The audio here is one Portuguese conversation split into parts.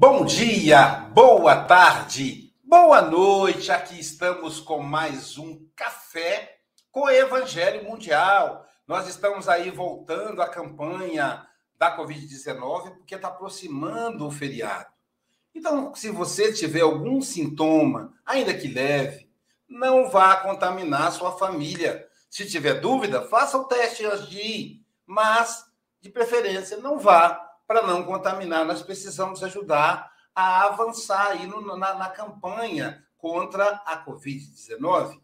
Bom dia, boa tarde, boa noite. Aqui estamos com mais um café com o Evangelho Mundial. Nós estamos aí voltando à campanha da Covid-19 porque está aproximando o feriado. Então, se você tiver algum sintoma, ainda que leve, não vá contaminar sua família. Se tiver dúvida, faça o teste antes de ir, mas, de preferência, não vá para não contaminar. Nós precisamos ajudar a avançar aí no, na, na campanha contra a Covid-19.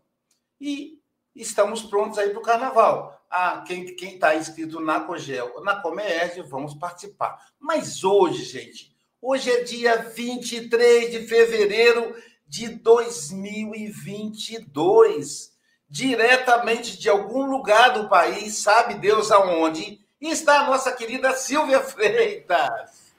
E estamos prontos aí para o carnaval. Ah, quem está inscrito na Cogel, na Comerge, vamos participar. Mas hoje, gente, hoje é dia 23 de fevereiro de 2022. Diretamente de algum lugar do país, sabe Deus aonde, e está a nossa querida Silvia Freitas.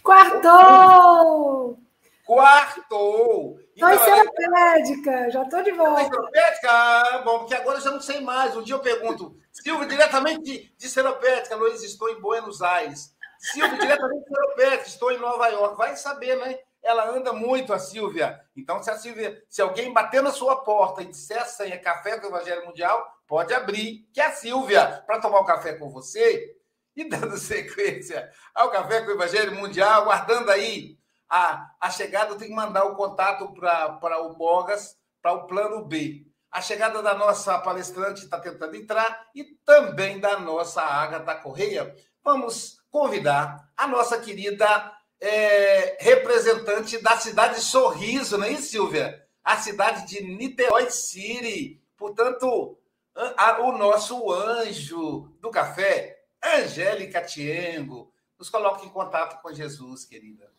Quartou! Quartou! Estou enciclopédica, já estou de volta. Enciclopédica? Ah, bom, porque agora eu já não sei mais. Um dia eu pergunto, Silvia, diretamente de, de Seropédica, Luiz, estou em Buenos Aires. Silvia, diretamente de Seropédica, estou em Nova York. Vai saber, né? Ela anda muito, a Silvia. Então, se a Silvia, se alguém bater na sua porta e disser a senha Café com o Evangelho Mundial, Pode abrir, que é a Silvia, para tomar um café com você. E dando sequência ao Café com o Evangelho Mundial, aguardando aí a, a chegada, eu tenho que mandar o contato para o Bogas, para o plano B. A chegada da nossa palestrante está tentando entrar e também da nossa Agatha Correia. Vamos convidar a nossa querida é, representante da cidade de Sorriso, não é isso, Silvia? A cidade de Niterói City. Portanto, o nosso anjo do café, Angélica Tiengo. Nos coloque em contato com Jesus, querida.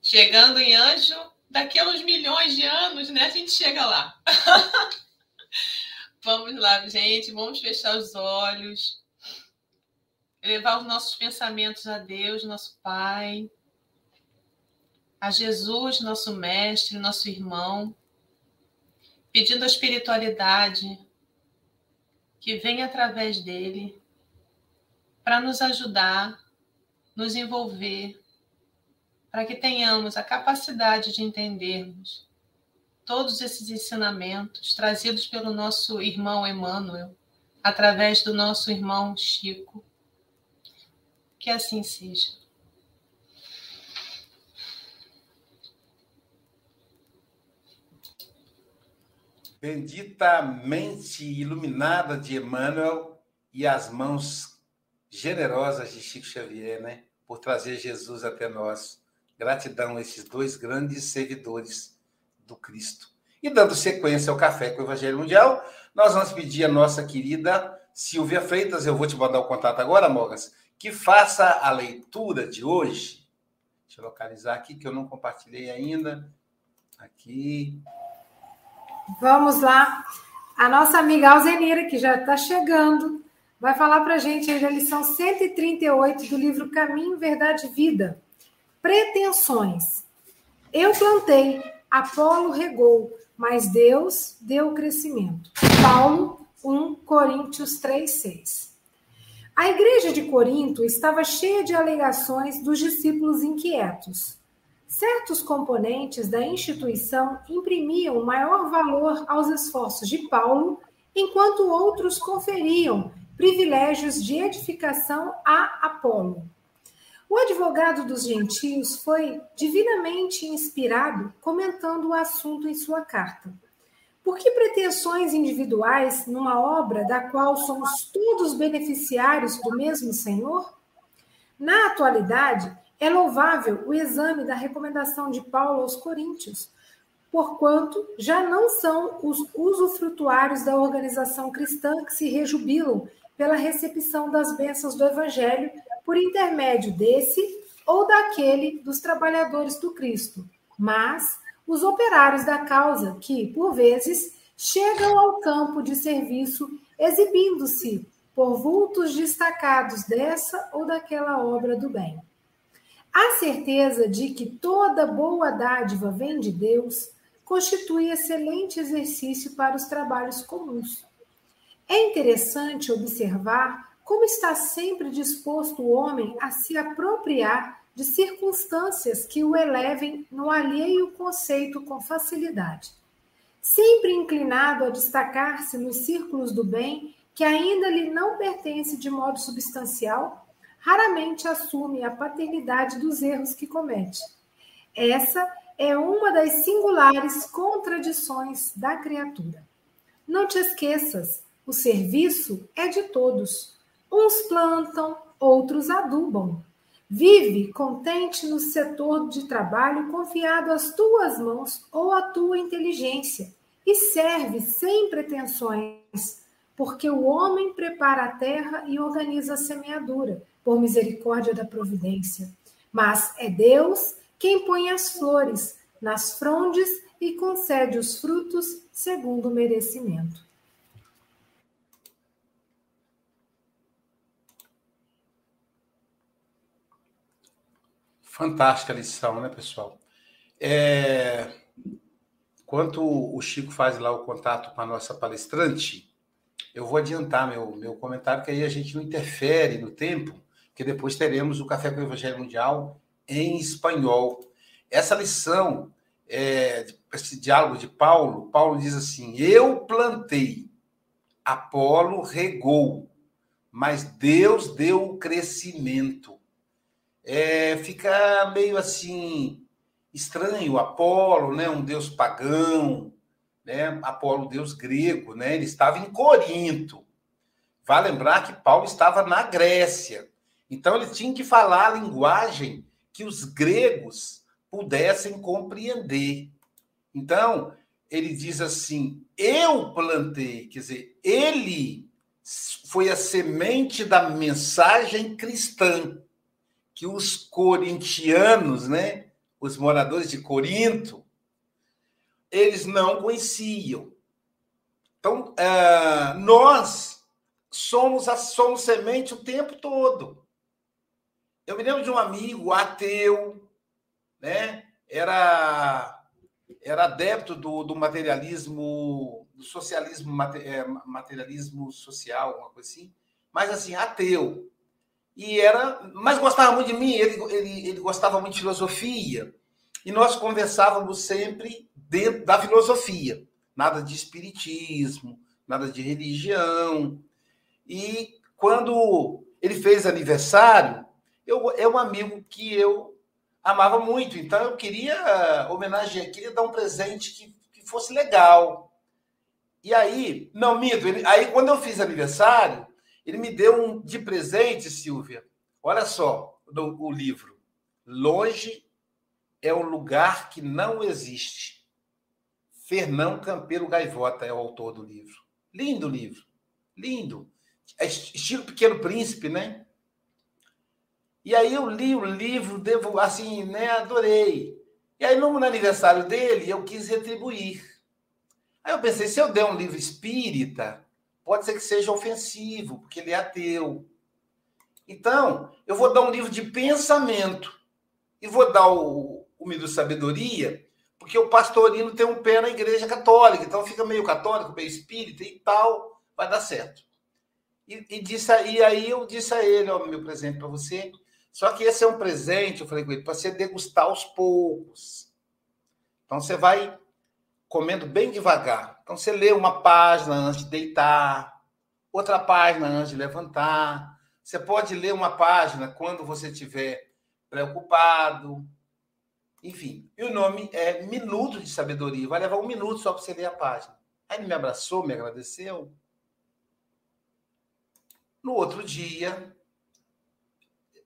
Chegando em anjo, daqui a uns milhões de anos, né? A gente chega lá. vamos lá, gente, vamos fechar os olhos, levar os nossos pensamentos a Deus, nosso Pai, a Jesus, nosso Mestre, nosso irmão, pedindo a espiritualidade que vem através dele para nos ajudar, nos envolver, para que tenhamos a capacidade de entendermos todos esses ensinamentos trazidos pelo nosso irmão Emmanuel, através do nosso irmão Chico. Que assim seja. Bendita mente iluminada de Emmanuel e as mãos generosas de Chico Xavier, né? Por trazer Jesus até nós. Gratidão a esses dois grandes servidores do Cristo. E dando sequência ao Café com o Evangelho Mundial, nós vamos pedir a nossa querida Silvia Freitas, eu vou te mandar o contato agora, Mogas, que faça a leitura de hoje. Deixa eu localizar aqui, que eu não compartilhei ainda. Aqui. Vamos lá. A nossa amiga Alzenira, que já está chegando, vai falar para a gente aí da lição 138 do livro Caminho, Verdade e Vida. Pretensões. Eu plantei, Apolo regou, mas Deus deu o crescimento. Paulo 1 Coríntios 3, 6. A igreja de Corinto estava cheia de alegações dos discípulos inquietos. Certos componentes da instituição imprimiam maior valor aos esforços de Paulo, enquanto outros conferiam privilégios de edificação a Apolo. O advogado dos gentios foi divinamente inspirado comentando o assunto em sua carta. Por que pretensões individuais numa obra da qual somos todos beneficiários do mesmo Senhor? Na atualidade, é louvável o exame da recomendação de Paulo aos Coríntios, porquanto já não são os usufrutuários da organização cristã que se rejubilam pela recepção das bênçãos do Evangelho por intermédio desse ou daquele dos trabalhadores do Cristo, mas os operários da causa que, por vezes, chegam ao campo de serviço exibindo-se por vultos destacados dessa ou daquela obra do bem. A certeza de que toda boa dádiva vem de Deus constitui excelente exercício para os trabalhos comuns. É interessante observar como está sempre disposto o homem a se apropriar de circunstâncias que o elevem no alheio conceito com facilidade. Sempre inclinado a destacar-se nos círculos do bem que ainda lhe não pertence de modo substancial, raramente assume a paternidade dos erros que comete. Essa é uma das singulares contradições da criatura. Não te esqueças, o serviço é de todos. Uns plantam, outros adubam. Vive contente no setor de trabalho confiado às tuas mãos ou à tua inteligência e serve sem pretensões, porque o homem prepara a terra e organiza a semeadura, por misericórdia da providência. Mas é Deus quem põe as flores nas frondes e concede os frutos segundo o merecimento. Fantástica lição, né, pessoal? É... Enquanto o Chico faz lá o contato com a nossa palestrante, eu vou adiantar meu, meu comentário, que aí a gente não interfere no tempo, que depois teremos o Café com o Evangelho Mundial em espanhol. Essa lição, é, esse diálogo de Paulo, Paulo diz assim: Eu plantei, Apolo regou, mas Deus deu o crescimento é, fica meio assim estranho. Apolo, né, um deus pagão, né, Apolo, deus grego, né, ele estava em Corinto. Vai lembrar que Paulo estava na Grécia. Então ele tinha que falar a linguagem que os gregos pudessem compreender. Então, ele diz assim: eu plantei, quer dizer, ele foi a semente da mensagem cristã que os corintianos, né, os moradores de Corinto, eles não conheciam. Então, uh, nós somos a somos semente o tempo todo. Eu me lembro de um amigo ateu, né? Era era adepto do, do materialismo, do socialismo, é, materialismo social, alguma coisa assim, mas assim, ateu e era, mas gostava muito de mim, ele, ele, ele gostava muito de filosofia, e nós conversávamos sempre dentro da filosofia, nada de espiritismo, nada de religião. E quando ele fez aniversário, eu, é um amigo que eu amava muito, então eu queria homenagear, queria dar um presente que, que fosse legal. E aí, não, minto, ele, aí quando eu fiz aniversário, ele me deu um de presente, Silvia. Olha só o livro. Longe é um lugar que não existe. Fernão Campelo Gaivota é o autor do livro. Lindo livro. Lindo. É estilo Pequeno Príncipe, né? E aí eu li o livro, devo, assim, né, adorei. E aí no aniversário dele eu quis retribuir. Aí eu pensei, se eu der um livro espírita, pode ser que seja ofensivo, porque ele é ateu. Então, eu vou dar um livro de pensamento e vou dar o, o sabedoria, porque o pastorino tem um pé na igreja católica, então fica meio católico, meio espírita e tal, vai dar certo. E, e, disse, e aí eu disse a ele, ó, meu presente para você, só que esse é um presente, eu falei com ele, para você degustar aos poucos. Então você vai comendo bem devagar. Então você lê uma página antes de deitar, outra página antes de levantar. Você pode ler uma página quando você estiver preocupado. Enfim, e o nome é Minuto de Sabedoria. Vai levar um minuto só para você ler a página. Aí ele me abraçou, me agradeceu. No outro dia,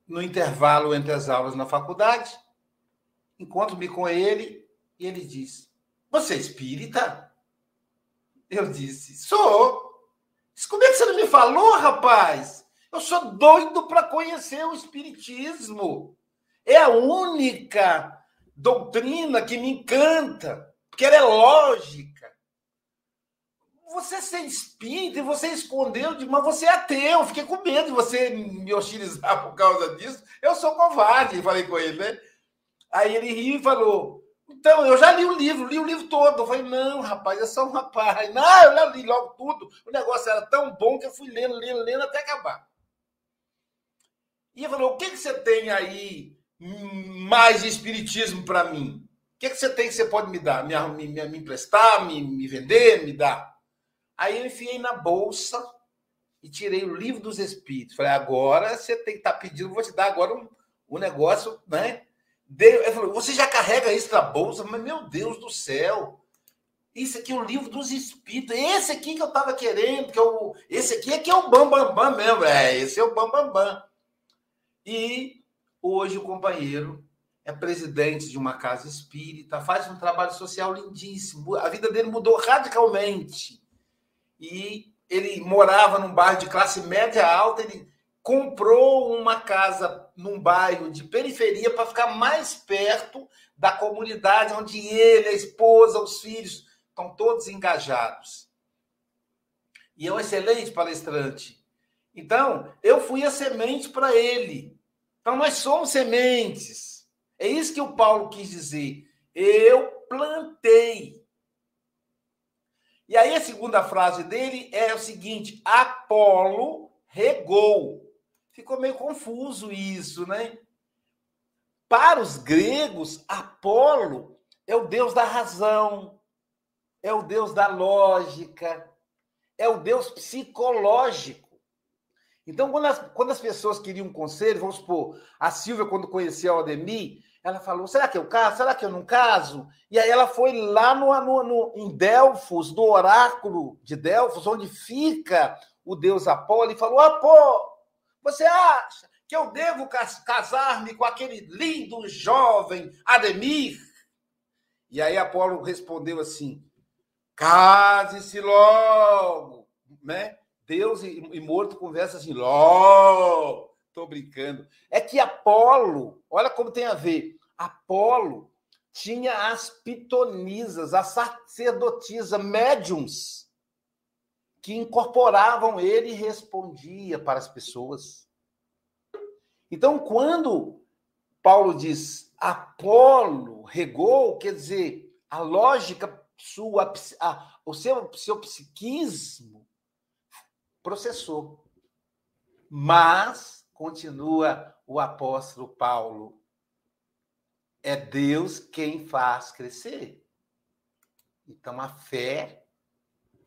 no intervalo entre as aulas na faculdade, encontro-me com ele e ele diz: Você é espírita? Eu disse: Sou. Como é que você não me falou, rapaz? Eu sou doido para conhecer o espiritismo. É a única doutrina que me encanta, porque ela é lógica você ser espírita e você escondeu, mas você é ateu. Fiquei com medo de você me hostilizar por causa disso. Eu sou covarde, falei com ele, né? Aí ele riu e falou: Então, eu já li o livro, li o livro todo. Eu falei: Não, rapaz, é só um rapaz. Não, eu já li logo tudo. O negócio era tão bom que eu fui lendo, lendo, lendo até acabar. E ele falou: O que, que você tem aí mais de espiritismo para mim? O que, que você tem que você pode me dar? Me, me, me emprestar, me, me vender, me dar? Aí eu enfiei na bolsa e tirei o livro dos espíritos. Falei, agora você tem que estar tá pedindo, vou te dar agora um, um negócio, né? Ele falou, você já carrega isso na bolsa? Mas, meu Deus do céu! Isso aqui é o livro dos espíritos. Esse aqui que eu estava querendo, que eu, esse aqui é que é o Bambambam bam, bam mesmo. É, esse é o Bambambam. Bam, bam. E hoje o companheiro é presidente de uma casa espírita, faz um trabalho social lindíssimo. A vida dele mudou radicalmente e ele morava num bairro de classe média alta, ele comprou uma casa num bairro de periferia para ficar mais perto da comunidade onde ele, a esposa, os filhos estão todos engajados. E é um excelente palestrante. Então, eu fui a semente para ele. Então, nós somos sementes. É isso que o Paulo quis dizer. Eu plantei. E aí a segunda frase dele é o seguinte: Apolo regou. Ficou meio confuso isso, né? Para os gregos, Apolo é o deus da razão, é o deus da lógica, é o deus psicológico. Então, quando as, quando as pessoas queriam um conselho, vamos supor, a Silvia, quando conhecia o Ademir, ela falou: será que eu caso? Será que eu não caso? E aí ela foi lá no, no, no, em Delfos, no oráculo de Delfos, onde fica o deus Apolo, e falou: Apolo, você acha que eu devo casar-me com aquele lindo jovem Ademir? E aí Apolo respondeu assim: case-se logo, né? Deus e, e morto conversa assim, logo. Estou brincando. É que Apolo, olha como tem a ver. Apolo tinha as pitonisas, as sacerdotisas, médiums, que incorporavam ele e respondia para as pessoas. Então, quando Paulo diz Apolo regou, quer dizer, a lógica sua, a, o seu, seu psiquismo processou. Mas continua o apóstolo Paulo. É Deus quem faz crescer. Então a fé,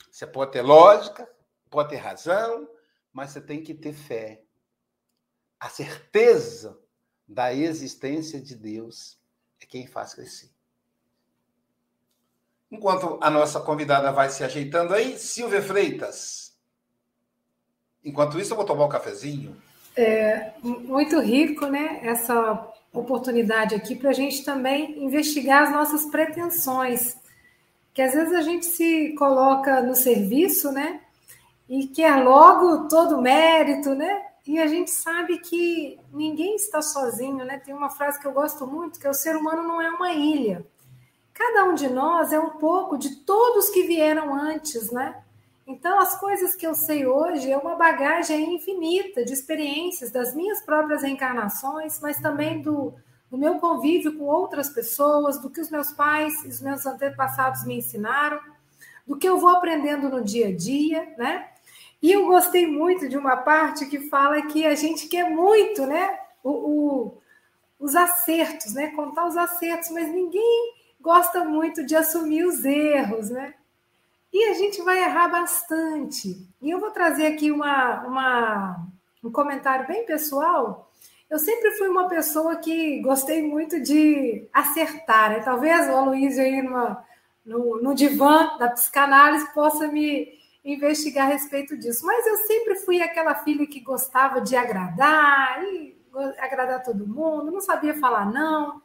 você pode ter lógica, pode ter razão, mas você tem que ter fé. A certeza da existência de Deus é quem faz crescer. Enquanto a nossa convidada vai se ajeitando aí, Silvia Freitas. Enquanto isso, eu vou tomar um cafezinho. É muito rico, né? Essa oportunidade aqui para a gente também investigar as nossas pretensões. que às vezes a gente se coloca no serviço, né? E quer logo todo o mérito, né? E a gente sabe que ninguém está sozinho, né? Tem uma frase que eu gosto muito, que é o ser humano não é uma ilha. Cada um de nós é um pouco de todos que vieram antes, né? Então, as coisas que eu sei hoje é uma bagagem infinita de experiências das minhas próprias reencarnações, mas também do, do meu convívio com outras pessoas, do que os meus pais e os meus antepassados me ensinaram, do que eu vou aprendendo no dia a dia, né? E eu gostei muito de uma parte que fala que a gente quer muito, né? O, o, os acertos, né? Contar os acertos, mas ninguém gosta muito de assumir os erros, né? E a gente vai errar bastante. E eu vou trazer aqui uma, uma, um comentário bem pessoal. Eu sempre fui uma pessoa que gostei muito de acertar. Né? Talvez o Aloysio aí numa, no, no divã da psicanálise possa me investigar a respeito disso. Mas eu sempre fui aquela filha que gostava de agradar, e agradar todo mundo, não sabia falar não.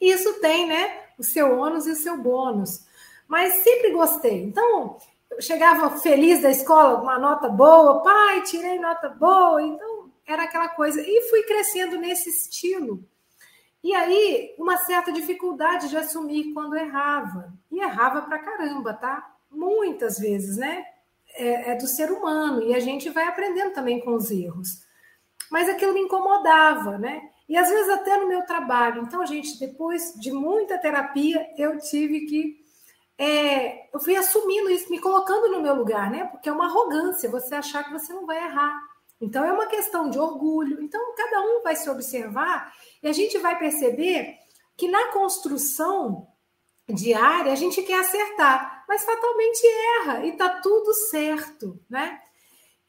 E isso tem, né, o seu ônus e o seu bônus mas sempre gostei. Então, eu chegava feliz da escola, uma nota boa, pai, tirei nota boa, então era aquela coisa. E fui crescendo nesse estilo. E aí, uma certa dificuldade de assumir quando errava. E errava pra caramba, tá? Muitas vezes, né? É, é do ser humano, e a gente vai aprendendo também com os erros. Mas aquilo me incomodava, né? E às vezes até no meu trabalho. Então, gente, depois de muita terapia, eu tive que é, eu fui assumindo isso, me colocando no meu lugar, né? Porque é uma arrogância você achar que você não vai errar. Então é uma questão de orgulho. Então cada um vai se observar e a gente vai perceber que na construção diária a gente quer acertar, mas fatalmente erra e tá tudo certo, né?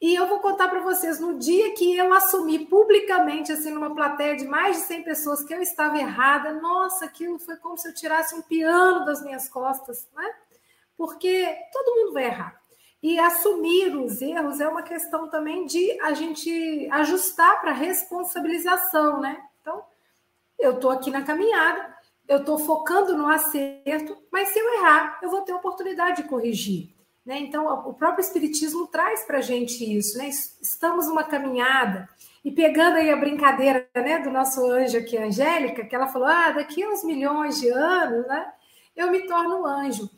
E eu vou contar para vocês, no dia que eu assumi publicamente, assim, numa plateia de mais de 100 pessoas, que eu estava errada, nossa, aquilo foi como se eu tirasse um piano das minhas costas, né? Porque todo mundo vai errar. E assumir os erros é uma questão também de a gente ajustar para responsabilização, né? Então, eu estou aqui na caminhada, eu estou focando no acerto, mas se eu errar, eu vou ter oportunidade de corrigir. Né? Então, o próprio Espiritismo traz para a gente isso. Né? Estamos numa caminhada. E pegando aí a brincadeira né, do nosso anjo aqui, Angélica, que ela falou: ah, daqui a uns milhões de anos, né, eu me torno anjo.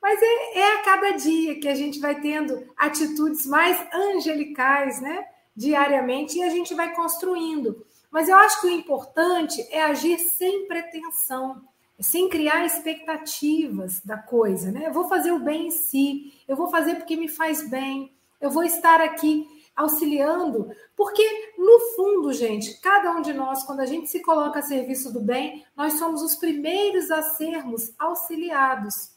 Mas é, é a cada dia que a gente vai tendo atitudes mais angelicais, né, diariamente, e a gente vai construindo. Mas eu acho que o importante é agir sem pretensão sem criar expectativas da coisa, né? Eu vou fazer o bem em si, eu vou fazer porque me faz bem, eu vou estar aqui auxiliando, porque no fundo, gente, cada um de nós, quando a gente se coloca a serviço do bem, nós somos os primeiros a sermos auxiliados,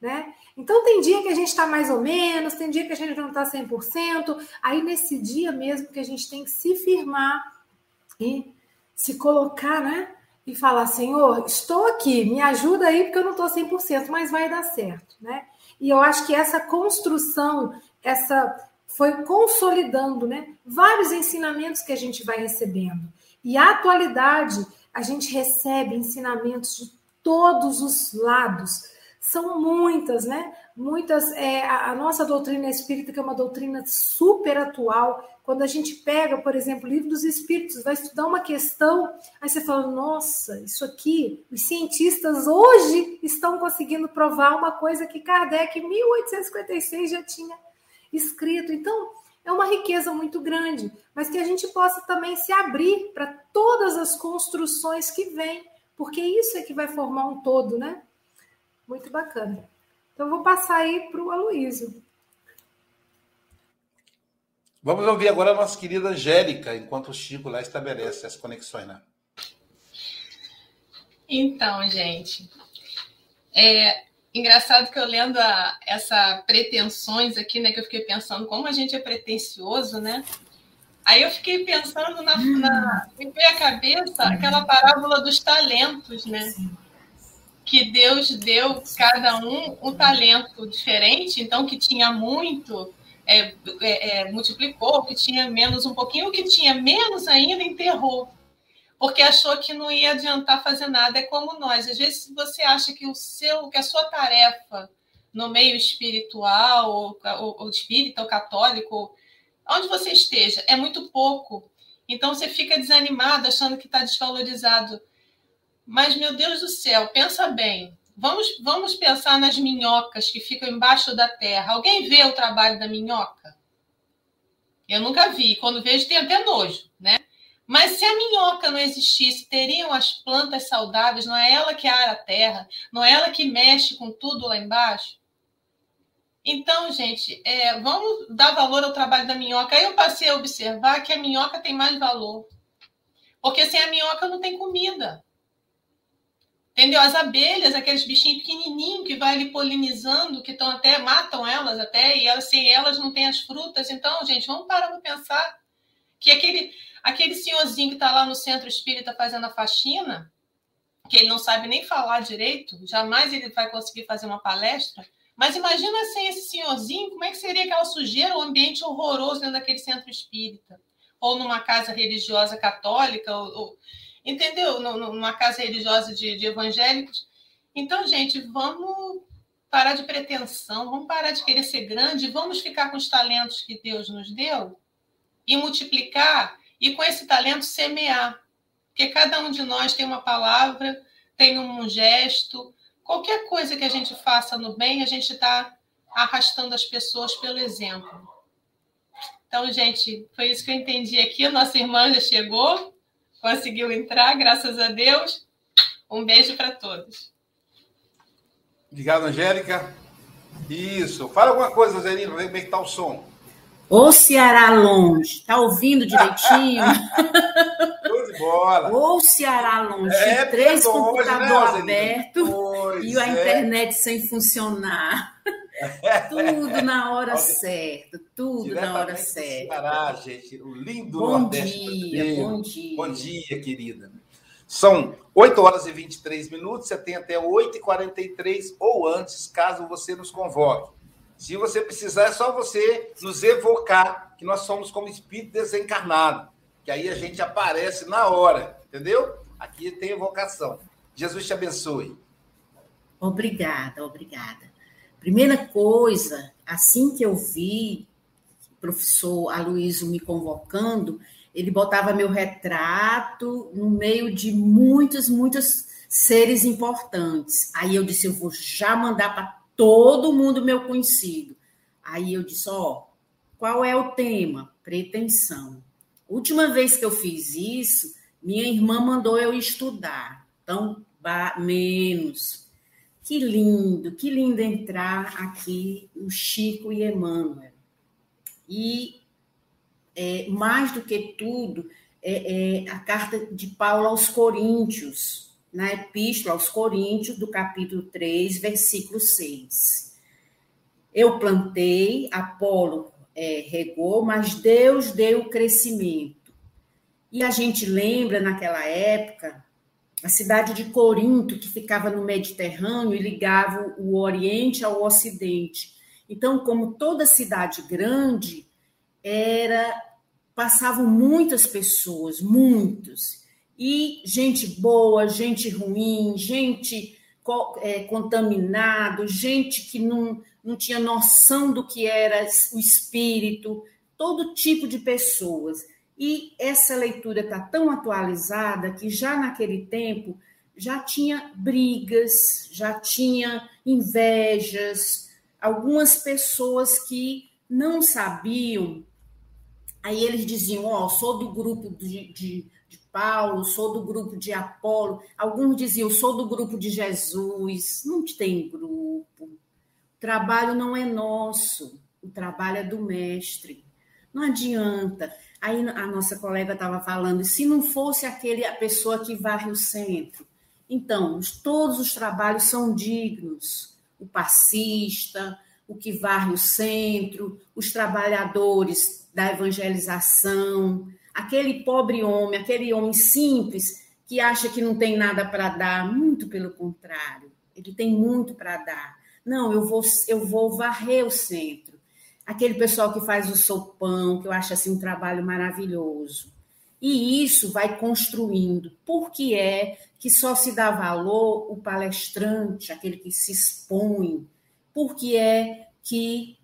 né? Então tem dia que a gente está mais ou menos, tem dia que a gente não está 100%, aí nesse dia mesmo que a gente tem que se firmar e se colocar, né? E falar: Senhor, estou aqui, me ajuda aí, porque eu não estou 100%, mas vai dar certo, né? E eu acho que essa construção, essa foi consolidando, né? Vários ensinamentos que a gente vai recebendo. E a atualidade, a gente recebe ensinamentos de todos os lados. São muitas, né? Muitas. É, a, a nossa doutrina espírita, que é uma doutrina super atual, quando a gente pega, por exemplo, o livro dos Espíritos, vai estudar uma questão, aí você fala: nossa, isso aqui, os cientistas hoje estão conseguindo provar uma coisa que Kardec, em 1856, já tinha escrito. Então, é uma riqueza muito grande, mas que a gente possa também se abrir para todas as construções que vêm, porque isso é que vai formar um todo, né? Muito bacana. Então, vou passar aí para o Aloísio. Vamos ouvir agora a nossa querida Angélica, enquanto o Chico lá estabelece as conexões, né? Então, gente, é engraçado que eu lendo a, essa pretensões aqui, né, que eu fiquei pensando como a gente é pretencioso, né? Aí eu fiquei pensando na, na me veio à cabeça aquela parábola dos talentos, né? Que Deus deu cada um um talento diferente, então que tinha muito é, é, é, multiplicou, o que tinha menos um pouquinho, o que tinha menos ainda enterrou. porque achou que não ia adiantar fazer nada. É como nós. Às vezes você acha que o seu, que a sua tarefa no meio espiritual, ou, ou, ou espírita, ou católico, onde você esteja, é muito pouco. Então você fica desanimado, achando que está desvalorizado. Mas, meu Deus do céu, pensa bem. Vamos, vamos pensar nas minhocas que ficam embaixo da terra. Alguém vê o trabalho da minhoca? Eu nunca vi. Quando vejo, tem até nojo, né? Mas se a minhoca não existisse, teriam as plantas saudáveis? Não é ela que ara a terra? Não é ela que mexe com tudo lá embaixo? Então, gente, é, vamos dar valor ao trabalho da minhoca. Aí eu passei a observar que a minhoca tem mais valor. Porque sem a minhoca não tem comida. Entendeu? As abelhas, aqueles bichinhos pequenininhos que vai ali polinizando, que estão até, matam elas até, e elas, sem elas não tem as frutas. Então, gente, vamos parar para pensar que aquele, aquele senhorzinho que está lá no centro espírita fazendo a faxina, que ele não sabe nem falar direito, jamais ele vai conseguir fazer uma palestra, mas imagina sem esse senhorzinho, como é que seria aquela sujeira, o um ambiente horroroso dentro daquele centro espírita? Ou numa casa religiosa católica, ou, ou entendeu? Numa casa religiosa de, de evangélicos. Então, gente, vamos parar de pretensão, vamos parar de querer ser grande, vamos ficar com os talentos que Deus nos deu e multiplicar e com esse talento semear. Porque cada um de nós tem uma palavra, tem um gesto, qualquer coisa que a gente faça no bem, a gente está arrastando as pessoas pelo exemplo. Então, gente, foi isso que eu entendi aqui. A nossa irmã já chegou, conseguiu entrar, graças a Deus. Um beijo para todos. Obrigado, Angélica. Isso. Fala alguma coisa, Zerino, como é que está o som. Ô Ceará longe, tá ouvindo direitinho? Show de bola. Ô Ceará longe, é, três computadores né, abertos e a é. internet sem funcionar. Tudo na hora certa, tudo na hora certa. Ceará, gente, o lindo bom Nordeste. Dia, bom dia, bom dia, querida. São 8 horas e 23 minutos, você tem até 8h43 ou antes, caso você nos convoque. Se você precisar, é só você nos evocar que nós somos como espírito desencarnado, que aí a gente aparece na hora, entendeu? Aqui tem evocação. Jesus te abençoe. Obrigada, obrigada. Primeira coisa, assim que eu vi o professor Aloysio me convocando, ele botava meu retrato no meio de muitos, muitos seres importantes. Aí eu disse, eu vou já mandar para todo mundo meu conhecido. Aí eu disse: Ó, qual é o tema? Pretensão. Última vez que eu fiz isso, minha irmã mandou eu estudar. Então, menos. Que lindo, que lindo entrar aqui o Chico e Emmanuel. E é, mais do que tudo, é, é a carta de Paulo aos Coríntios, na Epístola aos Coríntios, do capítulo 3, versículo 6. Eu plantei, Apolo é, regou, mas Deus deu o crescimento. E a gente lembra naquela época a cidade de Corinto, que ficava no Mediterrâneo e ligava o Oriente ao Ocidente. Então, como toda cidade grande, era passavam muitas pessoas, muitos e gente boa, gente ruim, gente é, contaminado, gente que não, não tinha noção do que era o espírito, todo tipo de pessoas. E essa leitura está tão atualizada que já naquele tempo já tinha brigas, já tinha invejas, algumas pessoas que não sabiam. Aí eles diziam: Ó, oh, sou do grupo de, de Paulo, sou do grupo de Apolo. Alguns diziam, sou do grupo de Jesus. Não tem grupo. O trabalho não é nosso, o trabalho é do mestre. Não adianta. Aí a nossa colega estava falando, se não fosse aquele a pessoa que varre o centro. Então, todos os trabalhos são dignos. O passista, o que varre o centro, os trabalhadores da evangelização, aquele pobre homem, aquele homem simples que acha que não tem nada para dar, muito pelo contrário, ele tem muito para dar. Não, eu vou, eu vou varrer o centro. Aquele pessoal que faz o sopão, que eu acho assim um trabalho maravilhoso. E isso vai construindo. Por que é que só se dá valor o palestrante, aquele que se expõe? Por que é que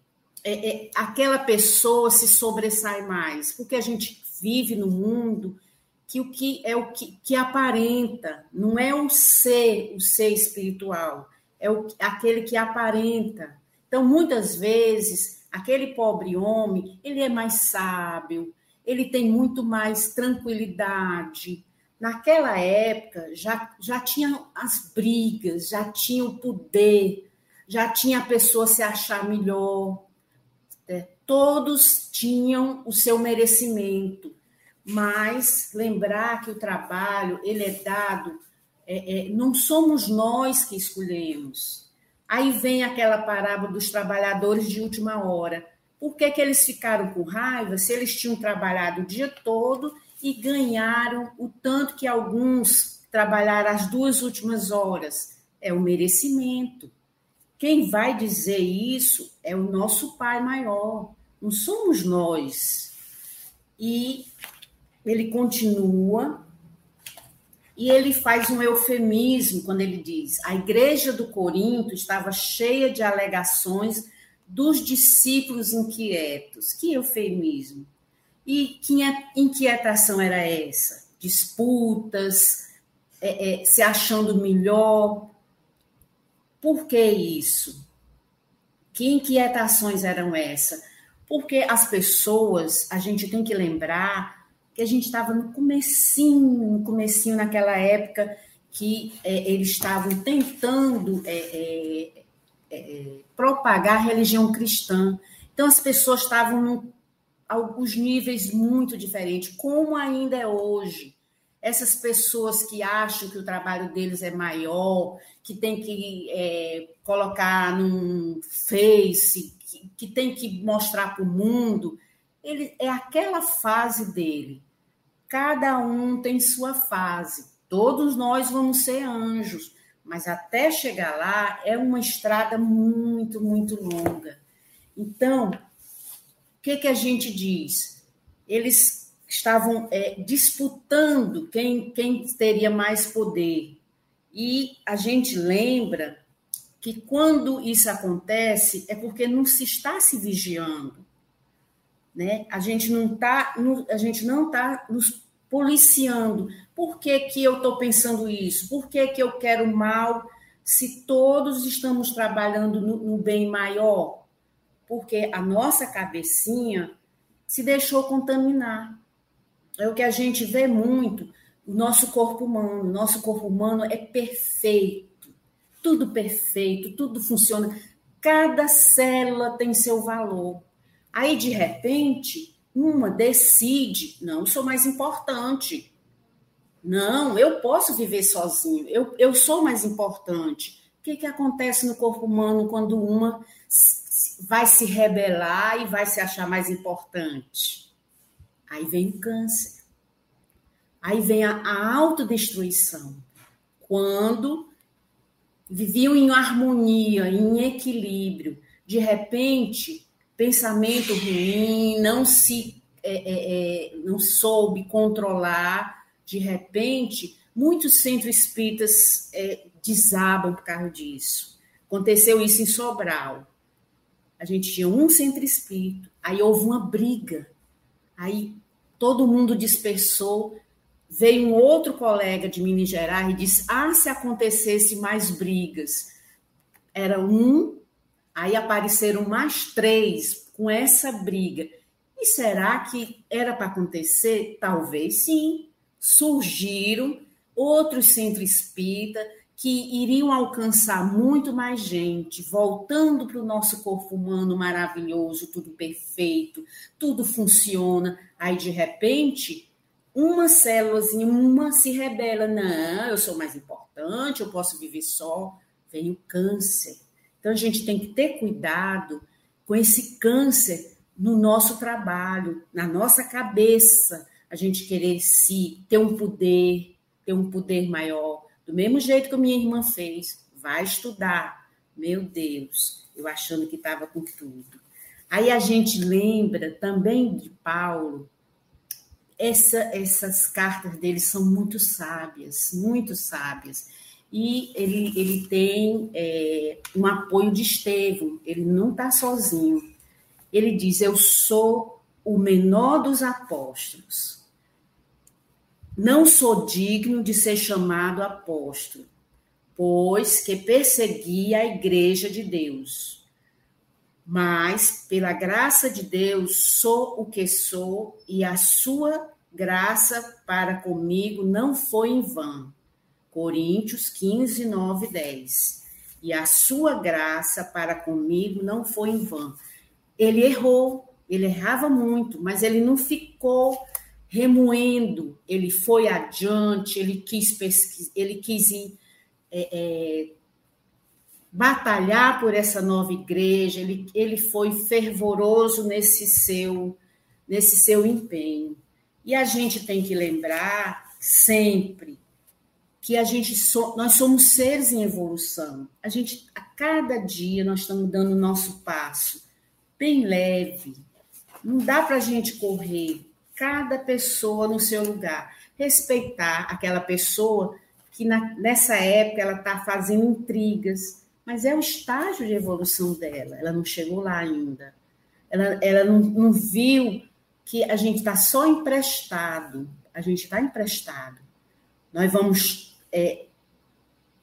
é, é, aquela pessoa se sobressai mais? Porque a gente vive no mundo que o que é o que, que aparenta, não é o ser, o ser espiritual, é o, aquele que aparenta. Então, muitas vezes, aquele pobre homem, ele é mais sábio, ele tem muito mais tranquilidade. Naquela época, já, já tinha as brigas, já tinha o poder, já tinha a pessoa se achar melhor. É, todos tinham o seu merecimento mas lembrar que o trabalho ele é dado, é, é, não somos nós que escolhemos. Aí vem aquela parábola dos trabalhadores de última hora. Por que, que eles ficaram com raiva se eles tinham trabalhado o dia todo e ganharam o tanto que alguns trabalharam as duas últimas horas? É o merecimento. Quem vai dizer isso é o nosso Pai maior, não somos nós. E ele continua e ele faz um eufemismo quando ele diz: a igreja do Corinto estava cheia de alegações dos discípulos inquietos. Que eufemismo! E que inquietação era essa? Disputas, é, é, se achando melhor. Por que isso? Que inquietações eram essas? Porque as pessoas, a gente tem que lembrar que a gente estava no comecinho, no comecinho naquela época que é, eles estavam tentando é, é, é, propagar a religião cristã. Então as pessoas estavam em alguns níveis muito diferentes, como ainda é hoje. Essas pessoas que acham que o trabalho deles é maior, que tem que é, colocar num Face, que, que tem que mostrar para o mundo, ele é aquela fase dele. Cada um tem sua fase. Todos nós vamos ser anjos, mas até chegar lá é uma estrada muito, muito longa. Então, o que, que a gente diz? Eles estavam é, disputando quem, quem teria mais poder. E a gente lembra que quando isso acontece é porque não se está se vigiando né? A gente não está, a gente não está nos policiando. Por que, que eu estou pensando isso? Por que, que eu quero mal se todos estamos trabalhando no, no bem maior? Porque a nossa cabecinha se deixou contaminar. É o que a gente vê muito. O nosso corpo humano, nosso corpo humano é perfeito, tudo perfeito, tudo funciona. Cada célula tem seu valor. Aí, de repente, uma decide: não, sou mais importante. Não, eu posso viver sozinho, eu, eu sou mais importante. O que, que acontece no corpo humano quando uma vai se rebelar e vai se achar mais importante? Aí vem o câncer. Aí vem a, a autodestruição. Quando viviam em harmonia, em equilíbrio, de repente pensamento ruim, não se é, é, é, não soube controlar, de repente, muitos centros espíritas é, desabam por causa disso. Aconteceu isso em Sobral. A gente tinha um centro espírita, aí houve uma briga, aí todo mundo dispersou. Veio um outro colega de Minas Gerais e disse: Ah, se acontecesse mais brigas. Era um Aí apareceram mais três com essa briga. E será que era para acontecer? Talvez sim. Surgiram outros centros espírita que iriam alcançar muito mais gente, voltando para o nosso corpo humano maravilhoso, tudo perfeito, tudo funciona. Aí, de repente, uma célula, uma se rebela. Não, eu sou mais importante, eu posso viver só. Vem o câncer então, a gente tem que ter cuidado com esse câncer no nosso trabalho, na nossa cabeça, a gente querer se ter um poder, ter um poder maior, do mesmo jeito que a minha irmã fez, vai estudar. Meu Deus, eu achando que estava com tudo. Aí a gente lembra também de Paulo, essa, essas cartas dele são muito sábias, muito sábias. E ele, ele tem é, um apoio de Estevão, ele não está sozinho. Ele diz: Eu sou o menor dos apóstolos. Não sou digno de ser chamado apóstolo, pois que persegui a igreja de Deus. Mas, pela graça de Deus, sou o que sou, e a sua graça para comigo não foi em vão. Coríntios 15, 9, 10. E a sua graça para comigo não foi em vão. Ele errou, ele errava muito, mas ele não ficou remoendo, ele foi adiante, ele quis pesquisar, ele quis ir, é, é, batalhar por essa nova igreja, ele, ele foi fervoroso nesse seu, nesse seu empenho. E a gente tem que lembrar sempre que a gente so, nós somos seres em evolução. A gente a cada dia nós estamos dando o nosso passo bem leve. Não dá para a gente correr. Cada pessoa no seu lugar. Respeitar aquela pessoa que na, nessa época ela está fazendo intrigas, mas é o estágio de evolução dela. Ela não chegou lá ainda. Ela, ela não, não viu que a gente está só emprestado. A gente está emprestado. Nós vamos é,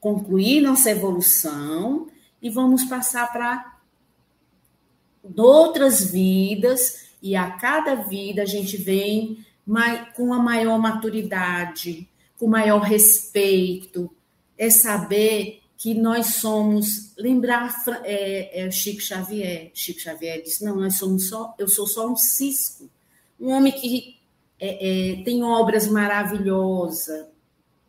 concluir nossa evolução e vamos passar para outras vidas, e a cada vida a gente vem com a maior maturidade, com maior respeito, é saber que nós somos, lembrar é, é Chico Xavier, Chico Xavier disse, não, nós somos só, eu sou só um cisco, um homem que é, é, tem obras maravilhosas,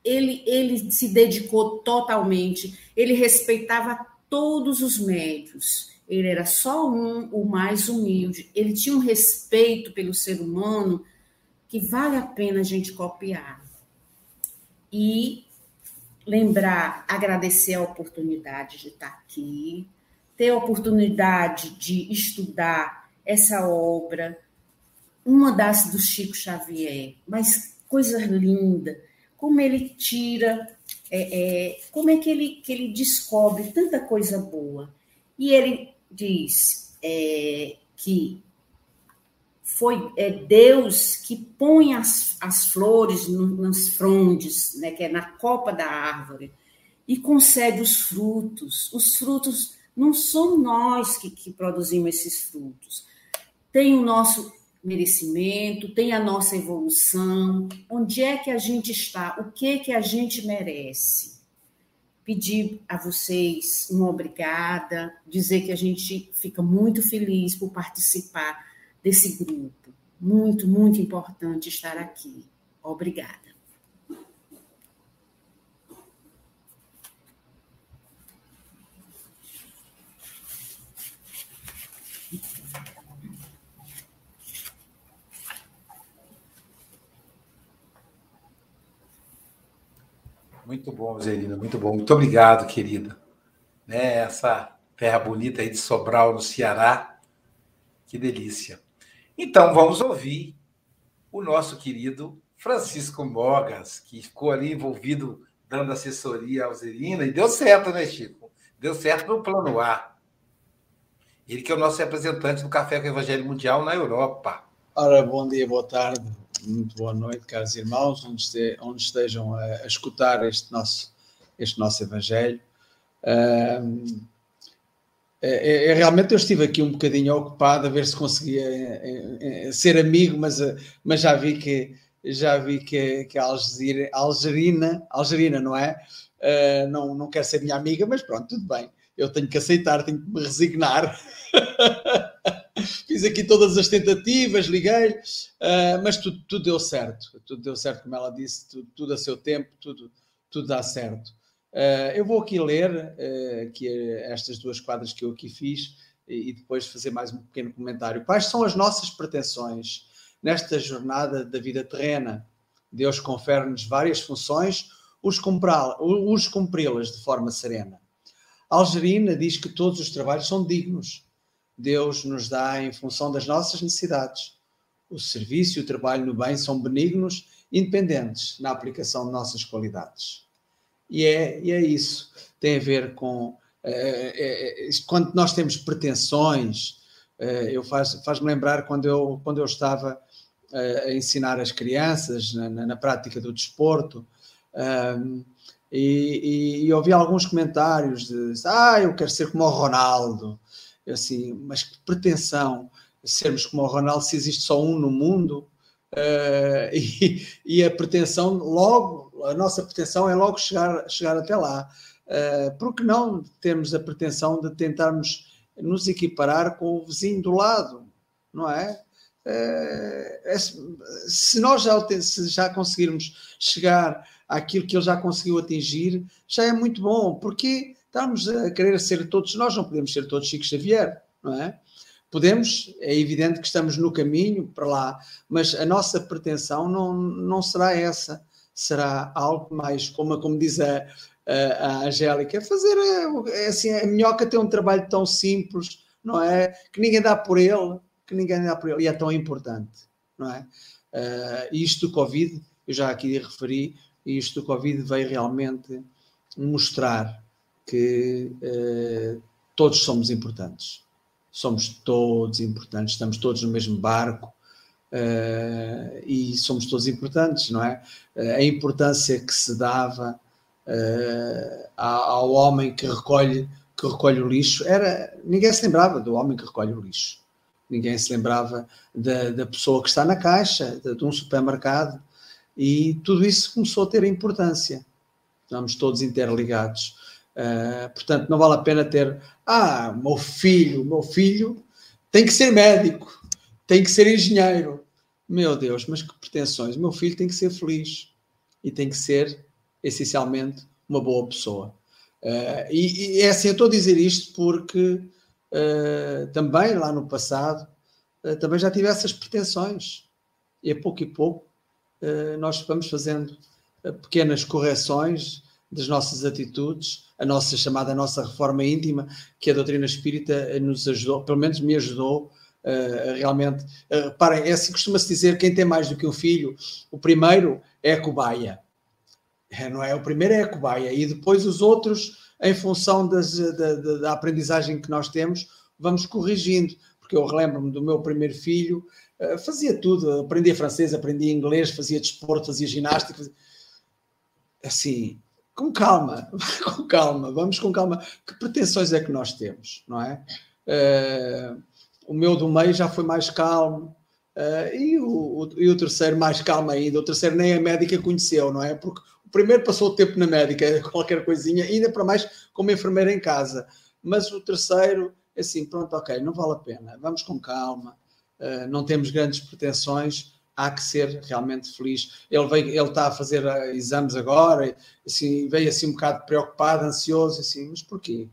ele, ele se dedicou totalmente, ele respeitava todos os médios, ele era só um, o mais humilde, ele tinha um respeito pelo ser humano que vale a pena a gente copiar. E lembrar, agradecer a oportunidade de estar aqui, ter a oportunidade de estudar essa obra, uma das do Chico Xavier, mas coisa linda, como ele tira, é, é, como é que ele, que ele descobre tanta coisa boa. E ele diz é, que foi é Deus que põe as, as flores no, nas frondes, né, que é na copa da árvore, e concede os frutos. Os frutos não são nós que, que produzimos esses frutos. Tem o nosso merecimento, tem a nossa evolução, onde é que a gente está, o que que a gente merece. Pedir a vocês uma obrigada, dizer que a gente fica muito feliz por participar desse grupo. Muito, muito importante estar aqui. Obrigada. Muito bom, Zelina, muito bom. Muito obrigado, querida. Né, essa terra bonita aí de Sobral, no Ceará. Que delícia. Então, vamos ouvir o nosso querido Francisco Mogas, que ficou ali envolvido dando assessoria ao Zelina, e deu certo, né, Chico? Deu certo no plano A. Ele que é o nosso representante do Café com o Evangelho Mundial na Europa. Ora, bom dia, boa tarde muito boa noite, caros irmãos, onde, este, onde estejam a, a, escutar este nosso, este nosso Evangelho. Um, é, é, realmente eu estive aqui um bocadinho ocupado a ver se conseguia é, é, ser amigo, mas, mas já vi que já vi que, que a Algerina, Algerina, não é? Uh, não, não quer ser minha amiga, mas pronto, tudo bem. Eu tenho que aceitar, tenho que me resignar. Fiz aqui todas as tentativas, liguei, uh, mas tudo, tudo, deu certo. Tudo deu certo, como ela disse, tudo, tudo a seu tempo, tudo, tudo dá certo. Uh, eu vou aqui ler uh, aqui estas duas quadras que eu aqui fiz e, e depois fazer mais um pequeno comentário. Quais são as nossas pretensões nesta jornada da vida terrena? Deus confere-nos várias funções, os cumpri-las de forma serena. Algerina diz que todos os trabalhos são dignos Deus nos dá em função das nossas necessidades. o serviço e o trabalho no bem são benignos, independentes na aplicação de nossas qualidades. E é, e é isso. Tem a ver com. É, é, quando nós temos pretensões, eu faz, faz-me lembrar quando eu, quando eu estava a ensinar as crianças na, na, na prática do desporto. Um, e, e, e, ouvi alguns comentários de ah, eu quero ser como o Ronaldo. Assim, mas que pretensão sermos como o Ronaldo se existe só um no mundo? Uh, e, e, a pretensão, logo, a nossa pretensão é logo chegar, chegar até lá. Uh, por que não termos a pretensão de tentarmos nos equiparar com o vizinho do lado, não é? Uh, se nós já, se já conseguirmos chegar àquilo que ele já conseguiu atingir, já é muito bom, porque estamos a querer ser todos, nós não podemos ser todos Chico Xavier, não é? Podemos, é evidente que estamos no caminho para lá, mas a nossa pretensão não, não será essa, será algo mais, como, como diz a, a, Angélica, fazer é assim, a minhoca tem um trabalho tão simples, não é? Que ninguém dá por ele, que ninguém dá por ele, e é tão importante, não é? Uh, isto do Covid, eu já aqui referi, isto do Covid veio realmente mostrar que uh, todos somos importantes. Somos todos importantes, estamos todos no mesmo barco uh, e somos todos importantes, não é? Uh, a importância que se dava ao homem que recolhe, que recolhe o lixo era. Ninguém se lembrava do homem que recolhe o lixo. Ninguém se lembrava da, da pessoa que está na caixa de, de um supermercado e tudo isso começou a ter importância. Estamos todos interligados. Uh, portanto, não vale a pena ter, ah, meu filho, meu filho tem que ser médico, tem que ser engenheiro. Meu Deus, mas que pretensões. Meu filho tem que ser feliz e tem que ser, essencialmente, uma boa pessoa. Uh, e, e, é assim, eu estou a dizer isto porque uh, também lá no passado também já tive essas pretensões. E a pouco e pouco eh, nós vamos fazendo eh, pequenas correções das nossas atitudes, a nossa chamada a nossa reforma íntima, que a doutrina espírita nos ajudou, pelo menos me ajudou uh, realmente. Uh, reparem, é assim costuma-se dizer: quem tem mais do que um filho, o primeiro é a cobaia. É, não é? O primeiro é a cobaia, e depois os outros, em função das, da, da, da aprendizagem que nós temos, vamos corrigindo. Porque eu relembro-me do meu primeiro filho, eh, fazia tudo, aprendia francês, aprendia inglês, fazia desporto, fazia ginástica. Fazia... Assim, com calma, com calma, vamos com calma. Que pretensões é que nós temos, não é? Uh, o meu do meio já foi mais calmo, uh, e, o, o, e o terceiro mais calmo ainda. O terceiro nem a médica conheceu, não é? Porque o primeiro passou o tempo na médica, qualquer coisinha, ainda para mais como enfermeira em casa. Mas o terceiro, assim, pronto, ok, não vale a pena, vamos com calma uh, não temos grandes pretensões, há que ser realmente feliz. Ele, veio, ele está a fazer uh, exames agora, assim, veio assim um bocado preocupado, ansioso, assim, mas porquê?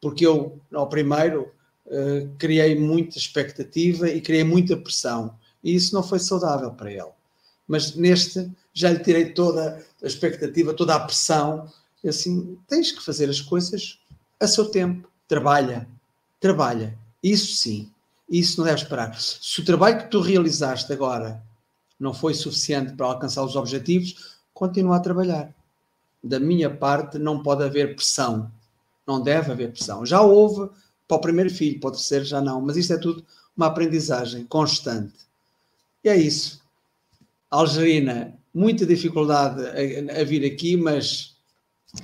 Porque eu, ao primeiro, uh, criei muita expectativa e criei muita pressão, e isso não foi saudável para ele. Mas neste, já lhe tirei toda a expectativa, toda a pressão, e assim, tens que fazer as coisas a seu tempo, trabalha, trabalha, isso sim, isso não deve esperar. Se o trabalho que tu realizaste agora não foi suficiente para alcançar os objetivos, continua a trabalhar. Da minha parte, não pode haver pressão. Não deve haver pressão. Já houve para o primeiro filho, o terceiro já não, mas isto é tudo uma aprendizagem constante. E é isso. Algerina, muita dificuldade a, a vir aqui, mas,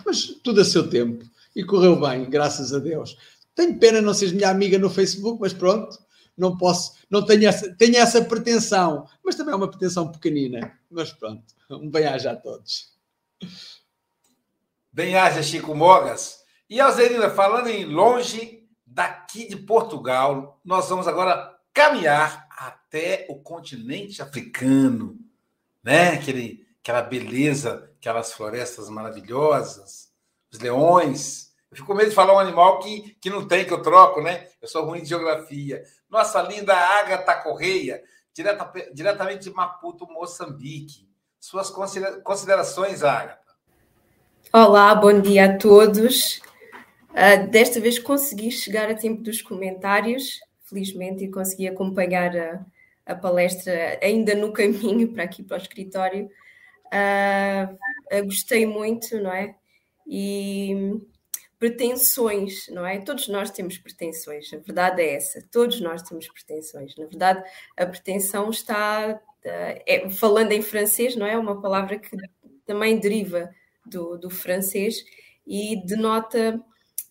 mas tudo a seu tempo. E correu bem, graças a Deus. Tenho pena não seres minha amiga no Facebook, mas pronto, não posso, não tenho essa, tenho essa pretensão, mas também é uma pretensão pequenina. Mas pronto, um bem-aja a todos. Bem-aja, Chico Mogas. E Alzerina, falando em longe daqui de Portugal, nós vamos agora caminhar até o continente africano, né? Aquele, aquela beleza, aquelas florestas maravilhosas, os leões, eu fico com medo de falar um animal que, que não tem, que eu troco, né? Eu sou ruim de geografia. Nossa linda Agatha Correia, direta, diretamente de Maputo, Moçambique. Suas considerações, Agatha. Olá, bom dia a todos. Uh, desta vez consegui chegar a tempo dos comentários, felizmente, e consegui acompanhar a, a palestra ainda no caminho para aqui para o escritório. Uh, gostei muito, não é? E pretensões, não é? Todos nós temos pretensões, a verdade é essa, todos nós temos pretensões. Na verdade, a pretensão está, uh, é, falando em francês, não é? Uma palavra que também deriva do, do francês e denota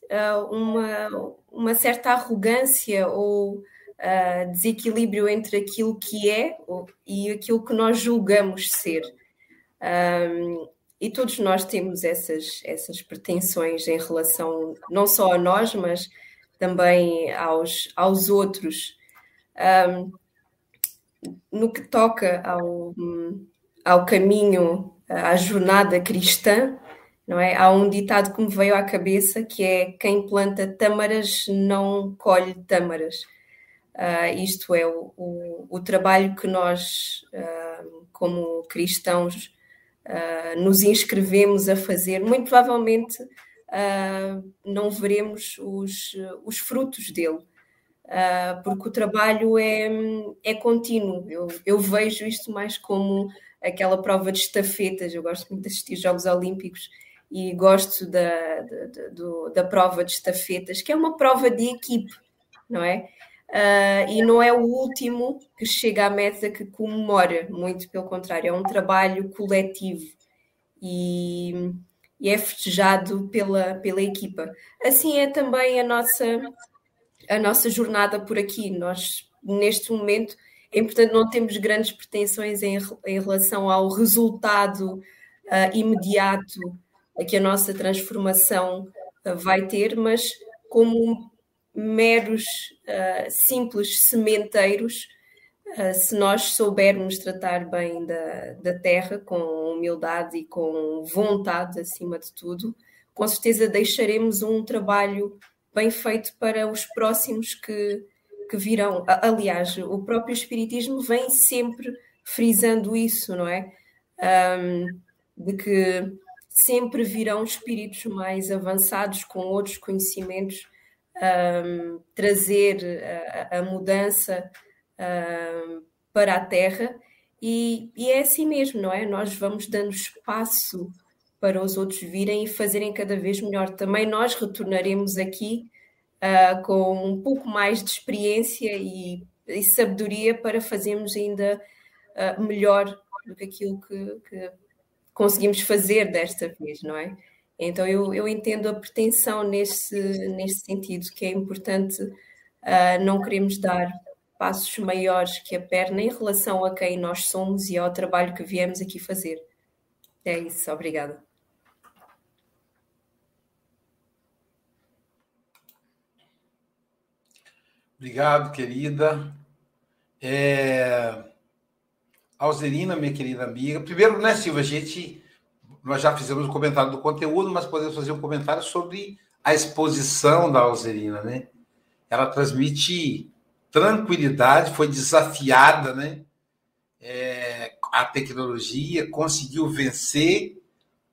uh, uma, uma certa arrogância ou uh, desequilíbrio entre aquilo que é e aquilo que nós julgamos ser. Um, e todos nós temos essas, essas pretensões em relação não só a nós, mas também aos, aos outros. Um, no que toca ao, ao caminho, à jornada cristã, não é? Há um ditado que me veio à cabeça que é quem planta tâmaras não colhe tâmaras. Uh, isto é o, o, o, trabalho que nós, uh, como cristãos, uh, nos inscrevemos a fazer. Muito provavelmente não veremos os, os frutos dele, porque o trabalho é, é contínuo. Eu, eu vejo isto mais como aquela prova de estafetas. Eu gosto muito de assistir Jogos Olímpicos e gosto da, da, da prova de estafetas, que é uma prova de equipe, não é? Uh, e não é o último que chega à meta que comemora, muito pelo contrário, é um trabalho coletivo e, e, é festejado pela, pela equipa. Assim é também a nossa, a nossa jornada por aqui. Nós, neste momento, é importante não temos grandes pretensões em, em relação ao resultado uh, imediato que a nossa transformação uh, vai ter, mas como meros uh, simples sementeiros, uh, se nós soubermos tratar bem da, da terra com humildade e com vontade acima de tudo, com certeza deixaremos um trabalho bem feito para os próximos que, que virão. Aliás, o próprio Espiritismo vem sempre frisando isso, não é? Um, de que sempre virão espíritos mais avançados com outros conhecimentos um, trazer a, a mudança um, para a Terra. E, e, é assim mesmo, não é? Nós vamos dando espaço para os outros virem e fazerem cada vez melhor. Também nós retornaremos aqui uh, com um pouco mais de experiência e, e sabedoria para fazermos ainda uh, melhor do que aquilo que, que conseguimos fazer desta vez, não é? Então eu, eu entendo a pretensão nesse, nesse sentido, que é importante uh, não queremos dar passos maiores que a perna em relação a quem nós somos e ao trabalho que viemos aqui fazer. É isso, obrigada. Obrigado, querida. É... Alzerina, minha querida amiga. Primeiro, né, Silva, a gente nós já fizemos um comentário do conteúdo, mas podemos fazer um comentário sobre a exposição da Alzerina, né? Ela transmite tranquilidade, foi desafiada, né? É, a tecnologia conseguiu vencer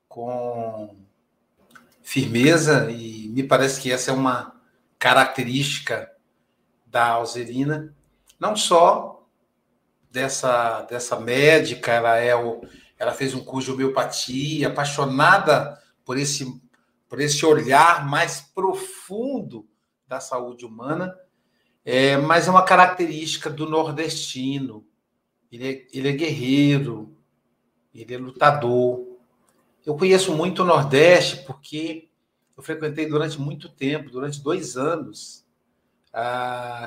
com firmeza e me parece que essa é uma característica da Alzerina, não só dessa dessa médica, ela é o ela fez um curso de homeopatia, apaixonada por esse, por esse olhar mais profundo da saúde humana, é, mas é uma característica do nordestino. Ele é, ele é guerreiro, ele é lutador. Eu conheço muito o Nordeste porque eu frequentei durante muito tempo, durante dois anos,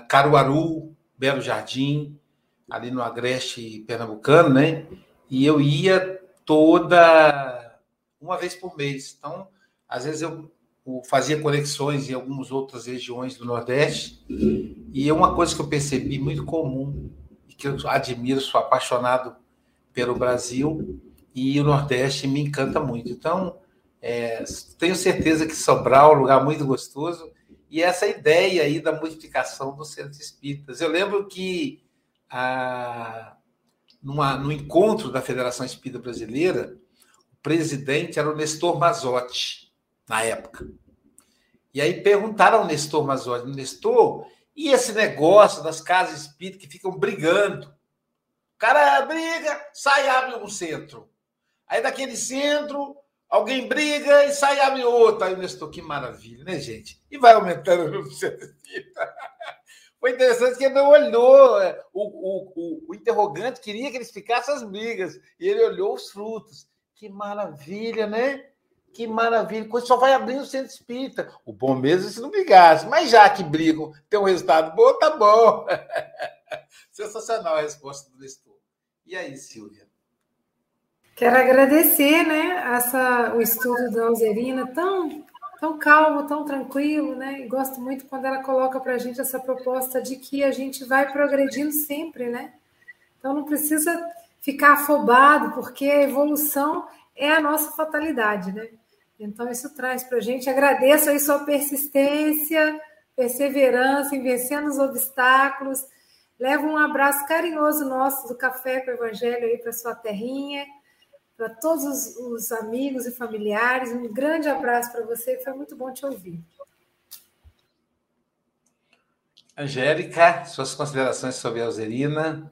Caruaru, Belo Jardim, ali no Agreste Pernambucano, né? E eu ia toda uma vez por mês. Então, às vezes eu fazia conexões em algumas outras regiões do Nordeste e é uma coisa que eu percebi muito comum e que eu admiro, sou apaixonado pelo Brasil e o Nordeste me encanta muito. Então, é, tenho certeza que Sobral é um lugar muito gostoso e essa ideia aí da multiplicação dos centros espíritas. Eu lembro que a numa, no encontro da Federação Espírita Brasileira, o presidente era o Nestor Mazotti, na época. E aí perguntaram ao Nestor Mazotti, Nestor, e esse negócio das casas espíritas que ficam brigando cara briga, sai e abre um centro. Aí daquele centro, alguém briga e sai e abre outro. Aí o Nestor, que maravilha, né, gente? E vai aumentando o centro espírita. Foi interessante que ele não olhou. É, o, o, o, o, interrogante queria que eles ficassem as brigas. E ele olhou os frutos. Que maravilha, né? Que maravilha. Coisa só vai abrindo o centro espírita. O bom mesmo é se não brigasse. Mas já que brigam, tem um resultado bom, tá bom. Sensacional a resposta do Nestor. E aí, Silvia? Quero agradecer né, essa, o estudo da Alzerina, tão tão calmo, tão tranquilo, né? E gosto muito quando ela coloca para a gente essa proposta de que a gente vai progredindo sempre, né? Então não precisa ficar afobado, porque a evolução é a nossa fatalidade, né? Então isso traz para a gente. Agradeço aí sua persistência, perseverança em vencendo os obstáculos. Leva um abraço carinhoso nosso do Café com o Evangelho aí para sua terrinha para todos os, os, amigos e familiares. Um grande abraço para você, foi muito bom te ouvir. Angélica, suas considerações sobre a Alzerina.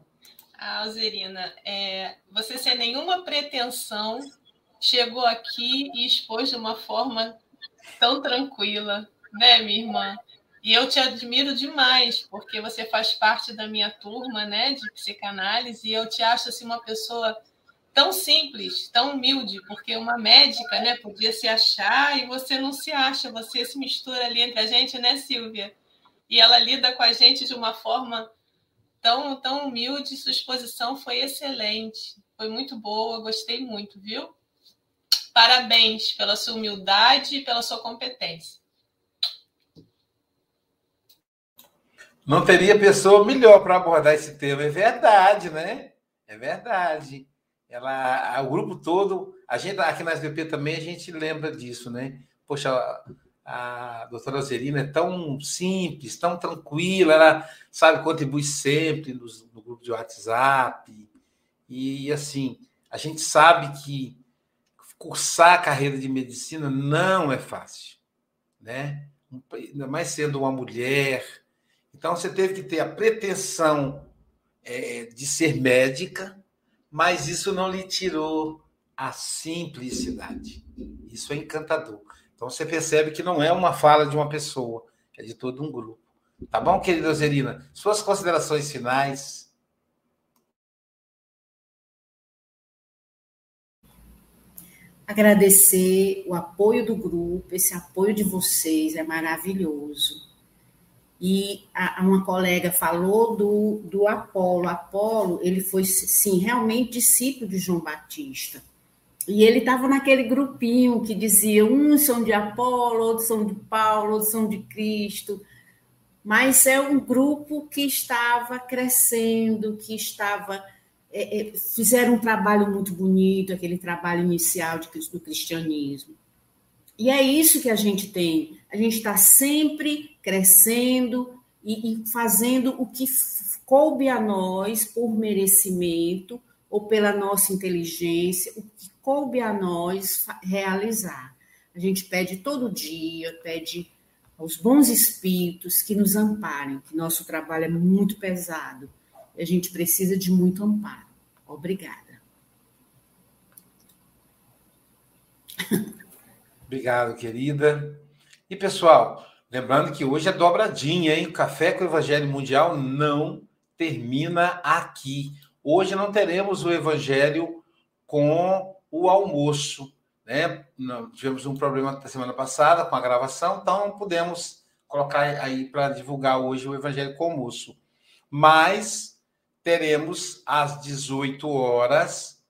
A Alzerina, é, você sem nenhuma pretensão chegou aqui e expôs de uma forma tão tranquila, né, minha irmã? E eu te admiro demais, porque você faz parte da minha turma, né, de psicanálise, e eu te acho assim uma pessoa tão simples, tão humilde, porque uma médica, né, podia se achar e você não se acha, você se mistura ali entre a gente, né, Silvia? E ela lida com a gente de uma forma tão, tão humilde, sua exposição foi excelente, foi muito boa, gostei muito, viu? Parabéns pela sua humildade e pela sua competência. Não teria pessoa melhor para abordar esse tema, é verdade, né? É verdade ela, o grupo todo, a gente aqui na SBP também a gente lembra disso, né? Poxa, a, a doutora Zerina é tão simples, tão tranquila, ela sabe contribui sempre no, no grupo de WhatsApp e assim a gente sabe que cursar a carreira de medicina não é fácil, né? Ainda mais sendo uma mulher. Então você teve que ter a pretensão é, de ser médica, mas isso não lhe tirou a simplicidade. Isso é encantador. Então você percebe que não é uma fala de uma pessoa, é de todo um grupo. Tá bom, querida Zerina? Suas considerações finais. Agradecer o apoio do grupo, esse apoio de vocês é maravilhoso. E a, uma colega falou do, do Apolo. Apolo, ele foi, sim, realmente discípulo de João Batista. E ele estava naquele grupinho que dizia: uns são de Apolo, outros são de Paulo, outros são de Cristo. Mas é um grupo que estava crescendo, que estava. É, é, fizeram um trabalho muito bonito, aquele trabalho inicial de, do cristianismo. E é isso que a gente tem. A gente está sempre crescendo e, e fazendo o que coube a nós por merecimento ou pela nossa inteligência, o que coube a nós realizar. A gente pede todo dia, pede aos bons espíritos que nos amparem, que nosso trabalho é muito pesado e a gente precisa de muito amparo. Obrigada. Obrigado, querida. E, pessoal, lembrando que hoje é dobradinha, hein? O Café com o Evangelho Mundial não termina aqui. Hoje não teremos o Evangelho com o almoço, né? tivemos um problema na semana passada com a gravação, então não pudemos colocar aí para divulgar hoje o Evangelho com o almoço. Mas teremos às 18 horas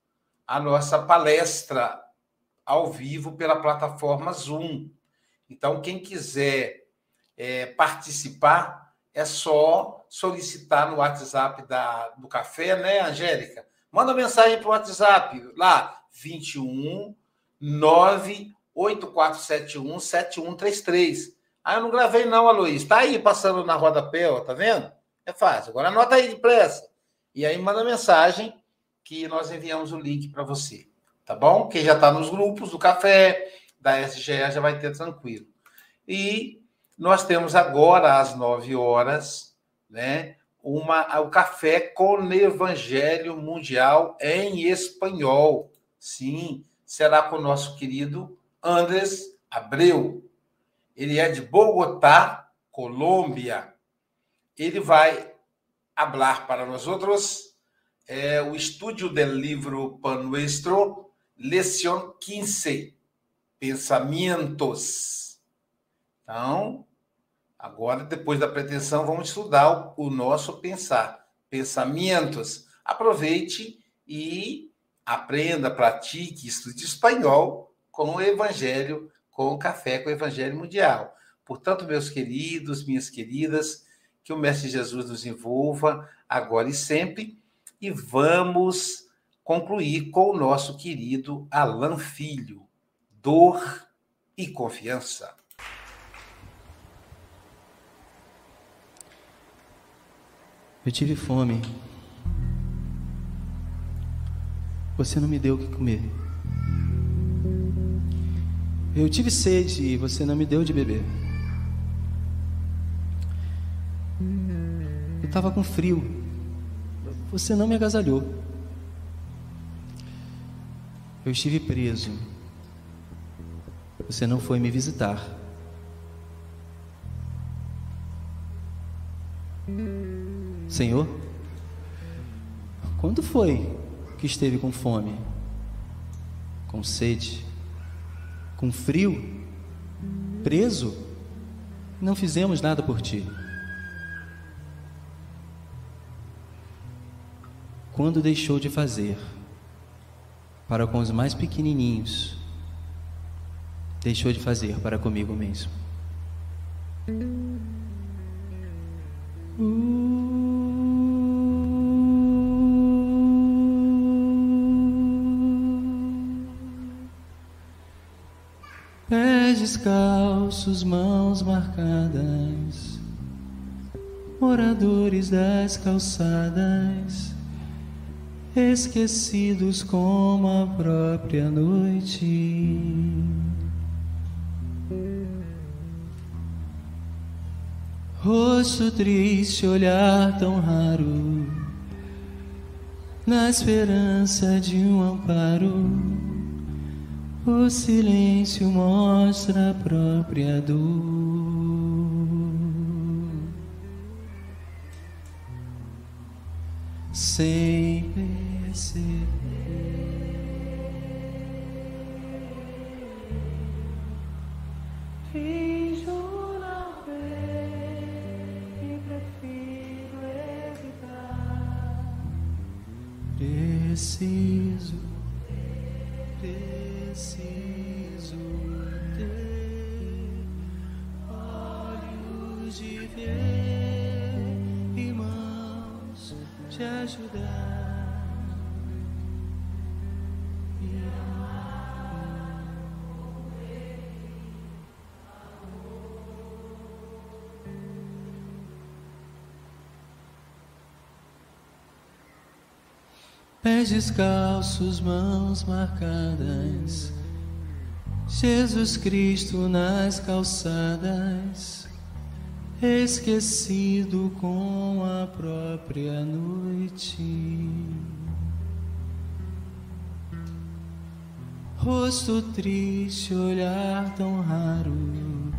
a nossa palestra ao vivo pela plataforma Zoom. Então, quem quiser é, participar, é só solicitar no WhatsApp da, do café, né, Angélica? Manda mensagem para o WhatsApp lá, 21 98471 7133. Ah, eu não gravei, não, Aloysio. Está aí passando na rodapé, ó, tá vendo? É fácil. Agora anota aí depressa. E aí manda mensagem que nós enviamos o link para você tá bom? Quem já está nos grupos do café, da SGE, já vai ter tranquilo. E nós temos agora, às 9 horas, né, uma, o café com Evangelho Mundial em espanhol. Sim, será com o nosso querido Andrés Abreu. Ele é de Bogotá, Colômbia. Ele vai falar para nós outros é, o estúdio do livro Pan Nuestro, Leção 15, Pensamentos. Então, Agora, depois da pretensão, vamos estudar o, nosso pensar, pensamentos. Aproveite e aprenda, pratique, estude espanhol com o Evangelho, com o café com o Evangelho Mundial. Portanto, meus queridos, minhas queridas, que o Mestre Jesus nos envolva agora e sempre. E vamos concluir com o nosso querido Alan Filho, dor e confiança. Eu tive fome. Você não me deu o que comer. Eu tive sede e você não me deu de beber. Eu estava com frio. Você não me agasalhou. Eu estive preso. Você não foi me visitar. Senhor, quando foi que esteve com fome, com sede, com frio, preso? Não fizemos nada por ti. Quando deixou de fazer para com os mais pequenininhos, deixou de fazer para comigo mesmo. Pés descalços, mãos marcadas, moradores das calçadas, esquecidos como a própria noite. Rosto triste, olhar tão raro, na esperança de um amparo o silêncio mostra a própria dor. Sem Pés descalços, mãos marcadas Jesus Cristo nas calçadas, esquecido com a própria noite. Rosto triste, olhar tão raro,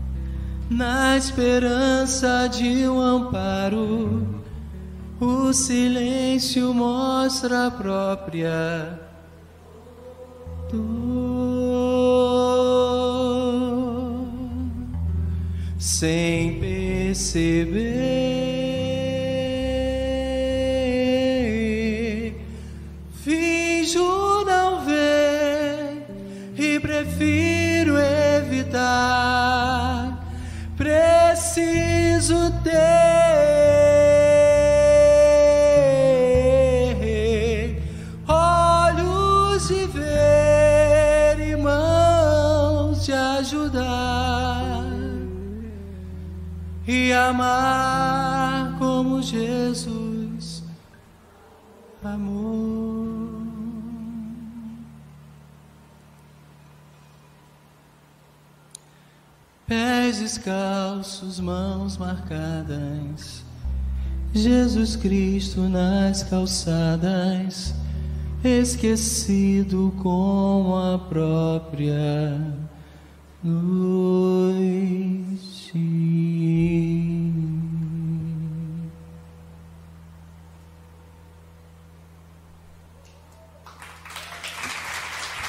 na esperança de um amparo, o silêncio mostra a própria dor sem perceber. Finjo não ver e prefiro evitar. Amar como Jesus amou. Pés descalços, mãos marcadas, Jesus Cristo nas calçadas, esquecido com a própria luz. You.